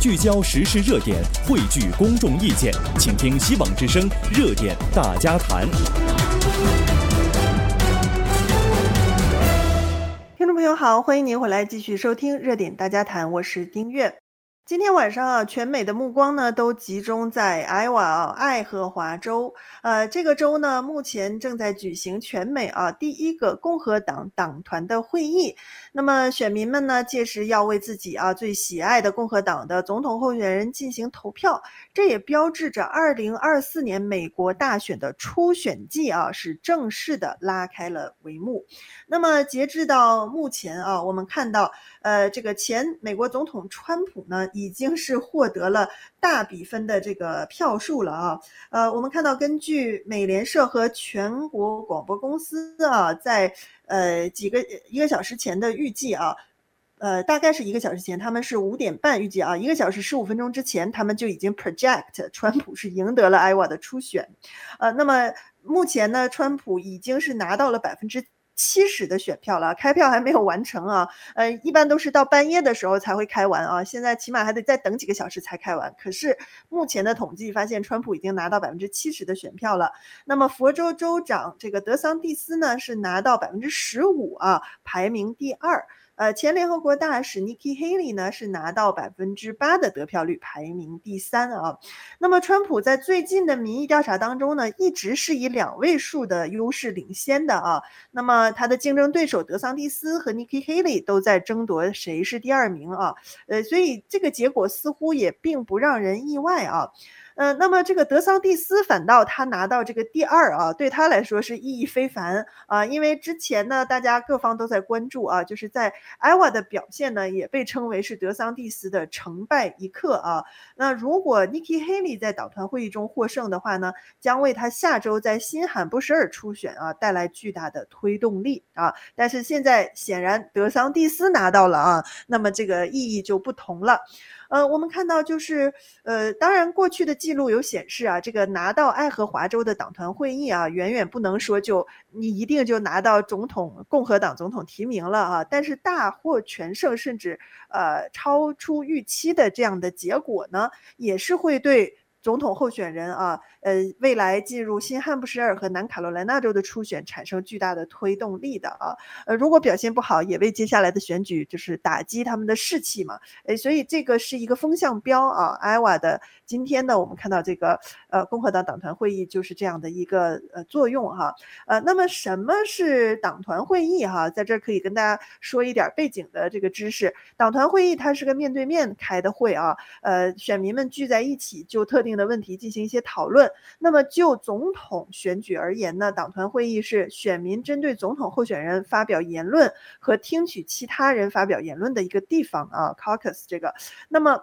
聚焦时事热点，汇聚公众意见，请听希望之声热点大家谈。听众朋友好，欢迎您回来继续收听热点大家谈，我是丁月。今天晚上啊，全美的目光呢都集中在爱瓦啊，爱荷华州。呃，这个州呢目前正在举行全美啊第一个共和党党团的会议。那么选民们呢届时要为自己啊最喜爱的共和党的总统候选人进行投票。这也标志着2024年美国大选的初选季啊是正式的拉开了帷幕。那么截至到目前啊，我们看到呃这个前美国总统川普呢。已经是获得了大比分的这个票数了啊，呃，我们看到根据美联社和全国广播公司啊，在呃几个一个小时前的预计啊，呃，大概是一个小时前，他们是五点半预计啊，一个小时十五分钟之前，他们就已经 project 川普是赢得了 IWA 的初选，呃，那么目前呢，川普已经是拿到了百分之。七十的选票了，开票还没有完成啊，呃，一般都是到半夜的时候才会开完啊，现在起码还得再等几个小时才开完。可是目前的统计发现，川普已经拿到百分之七十的选票了。那么佛州州长这个德桑蒂斯呢，是拿到百分之十五啊，排名第二。呃，前联合国大使 Nikki Haley 呢是拿到百分之八的得票率，排名第三啊。那么，川普在最近的民意调查当中呢，一直是以两位数的优势领先的啊。那么，他的竞争对手德桑蒂斯和 Nikki Haley 都在争夺谁是第二名啊。呃，所以这个结果似乎也并不让人意外啊。呃，那么这个德桑蒂斯反倒他拿到这个第二啊，对他来说是意义非凡啊，因为之前呢，大家各方都在关注啊，就是在爱瓦的表现呢，也被称为是德桑蒂斯的成败一刻啊。那如果 Nikki Haley 在党团会议中获胜的话呢，将为他下周在新罕布什尔初选啊带来巨大的推动力啊。但是现在显然德桑蒂斯拿到了啊，那么这个意义就不同了。呃，我们看到就是，呃，当然过去的记录有显示啊，这个拿到爱荷华州的党团会议啊，远远不能说就你一定就拿到总统共和党总统提名了啊，但是大获全胜，甚至呃超出预期的这样的结果呢，也是会对。总统候选人啊，呃，未来进入新罕布什尔和南卡罗来纳州的初选产生巨大的推动力的啊，呃，如果表现不好，也为接下来的选举就是打击他们的士气嘛，诶，所以这个是一个风向标啊。艾瓦的今天呢，我们看到这个呃共和党党团会议就是这样的一个呃作用哈，呃，那么什么是党团会议哈？在这儿可以跟大家说一点背景的这个知识，党团会议它是个面对面开的会啊，呃，选民们聚在一起就特定。定的问题进行一些讨论。那么就总统选举而言呢，党团会议是选民针对总统候选人发表言论和听取其他人发表言论的一个地方啊，caucus 这个。那么。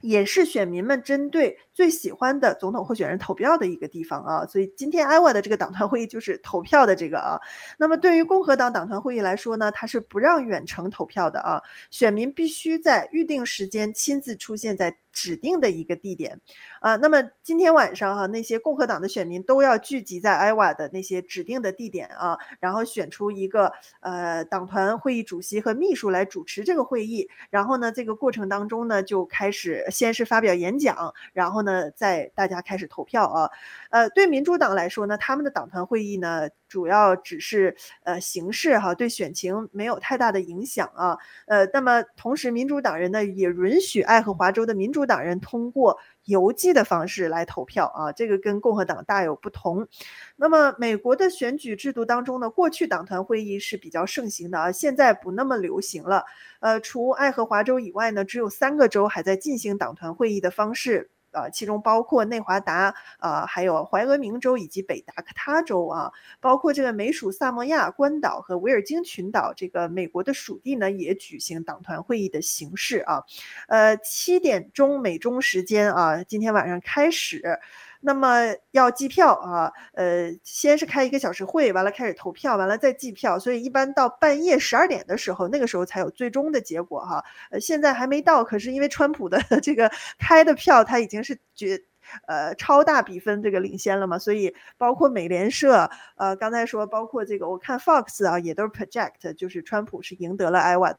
也是选民们针对最喜欢的总统候选人投票的一个地方啊，所以今天艾瓦的这个党团会议就是投票的这个啊。那么对于共和党党团会议来说呢，它是不让远程投票的啊，选民必须在预定时间亲自出现在指定的一个地点啊。那么今天晚上哈，那些共和党的选民都要聚集在艾瓦的那些指定的地点啊，然后选出一个呃党团会议主席和秘书来主持这个会议，然后呢，这个过程当中呢就开始。先是发表演讲，然后呢，再大家开始投票啊。呃，对民主党来说呢，他们的党团会议呢，主要只是呃形式哈，对选情没有太大的影响啊。呃，那么同时，民主党人呢也允许爱荷华州的民主党人通过邮寄的方式来投票啊，这个跟共和党大有不同。那么，美国的选举制度当中呢，过去党团会议是比较盛行的啊，现在不那么流行了。呃，除爱荷华州以外呢，只有三个州还在进行党团会议的方式。啊，其中包括内华达啊，还有怀俄明州以及北达科他州啊，包括这个美属萨摩亚、关岛和维尔京群岛这个美国的属地呢，也举行党团会议的形式啊。呃，七点钟美中时间啊，今天晚上开始。那么要计票啊，呃，先是开一个小时会，完了开始投票，完了再计票，所以一般到半夜十二点的时候，那个时候才有最终的结果哈。呃，现在还没到，可是因为川普的 这个开的票他已经是绝呃超大比分这个领先了嘛，所以包括美联社，呃，刚才说包括这个我看 Fox 啊，也都是 project，就是川普是赢得了 Iowa。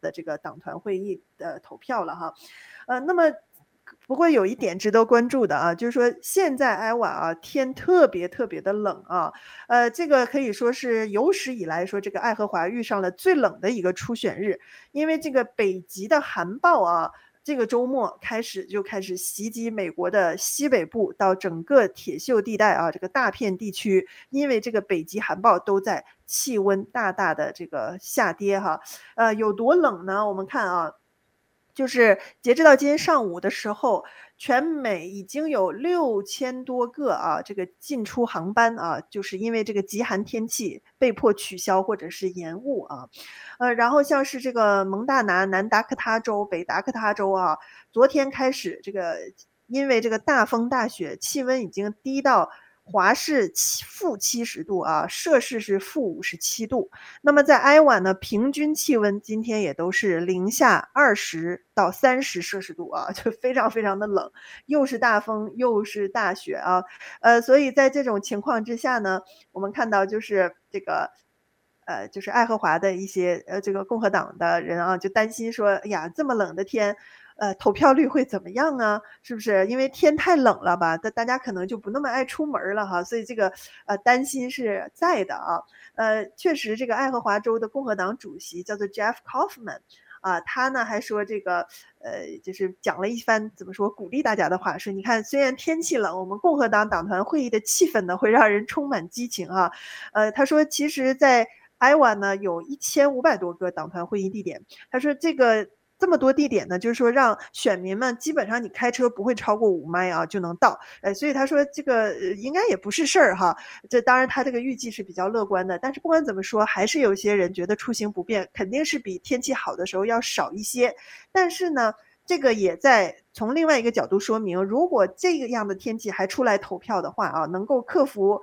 的这个党团会议的投票了哈，呃，那么。不过有一点值得关注的啊，就是说现在艾瓦啊天特别特别的冷啊，呃，这个可以说是有史以来说这个爱荷华遇上了最冷的一个初选日，因为这个北极的寒暴啊，这个周末开始就开始袭击美国的西北部到整个铁锈地带啊，这个大片地区，因为这个北极寒暴都在气温大大的这个下跌哈，呃，有多冷呢？我们看啊。就是截止到今天上午的时候，全美已经有六千多个啊，这个进出航班啊，就是因为这个极寒天气被迫取消或者是延误啊，呃，然后像是这个蒙大拿、南达科他州、北达科他州啊，昨天开始这个因为这个大风大雪，气温已经低到。华氏七负七十度啊，摄氏是负五十七度。那么在埃瓦呢，平均气温今天也都是零下二十到三十摄氏度啊，就非常非常的冷，又是大风又是大雪啊，呃，所以在这种情况之下呢，我们看到就是这个，呃，就是爱荷华的一些呃这个共和党的人啊，就担心说，哎呀，这么冷的天。呃，投票率会怎么样啊？是不是因为天太冷了吧？大大家可能就不那么爱出门了哈，所以这个呃担心是在的啊。呃，确实，这个爱荷华州的共和党主席叫做 Jeff Kaufman 啊，他呢还说这个呃，就是讲了一番怎么说鼓励大家的话，说你看，虽然天气冷，我们共和党党团会议的气氛呢会让人充满激情啊。呃，他说其实，在艾瓦呢有一千五百多个党团会议地点，他说这个。这么多地点呢，就是说让选民们基本上你开车不会超过五迈啊就能到，哎，所以他说这个应该也不是事儿哈。这当然他这个预计是比较乐观的，但是不管怎么说，还是有些人觉得出行不便，肯定是比天气好的时候要少一些。但是呢，这个也在从另外一个角度说明，如果这个样的天气还出来投票的话啊，能够克服。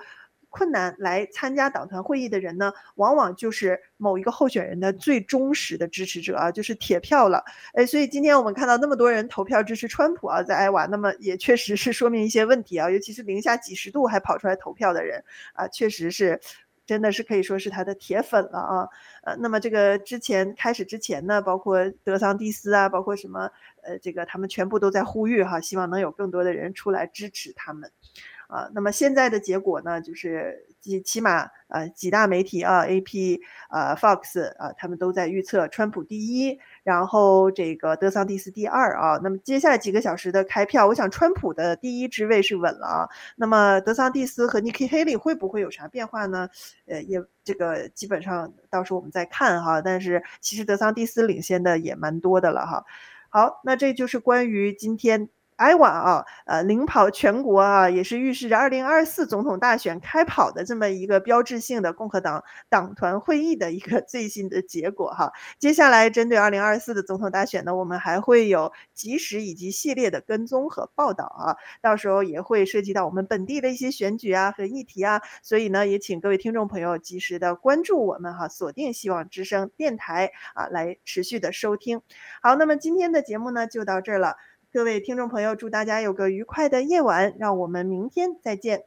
困难来参加党团会议的人呢，往往就是某一个候选人的最忠实的支持者啊，就是铁票了。哎，所以今天我们看到那么多人投票支持川普啊，在艾瓦，那么也确实是说明一些问题啊，尤其是零下几十度还跑出来投票的人啊，确实是真的是可以说是他的铁粉了啊。呃，那么这个之前开始之前呢，包括德桑蒂斯啊，包括什么呃，这个他们全部都在呼吁哈，希望能有更多的人出来支持他们。啊，那么现在的结果呢，就是几起码呃几大媒体啊，AP 啊，Fox 啊，他们都在预测川普第一，然后这个德桑蒂斯第二啊。那么接下来几个小时的开票，我想川普的第一之位是稳了啊。那么德桑蒂斯和 Nikki Haley 会不会有啥变化呢？呃，也这个基本上到时候我们再看哈。但是其实德桑蒂斯领先的也蛮多的了哈。好，那这就是关于今天。艾瓦啊，呃，领跑全国啊，也是预示着二零二四总统大选开跑的这么一个标志性的共和党党团会议的一个 最新的结果哈。接下来针对二零二四的总统大选呢，我们还会有及时以及系列的跟踪和报道啊，到时候也会涉及到我们本地的一些选举啊和议题啊，所以呢，也请各位听众朋友及时的关注我们哈，锁定希望之声电台啊，来持续的收听。好，那么今天的节目呢就到这儿了。各位听众朋友，祝大家有个愉快的夜晚，让我们明天再见。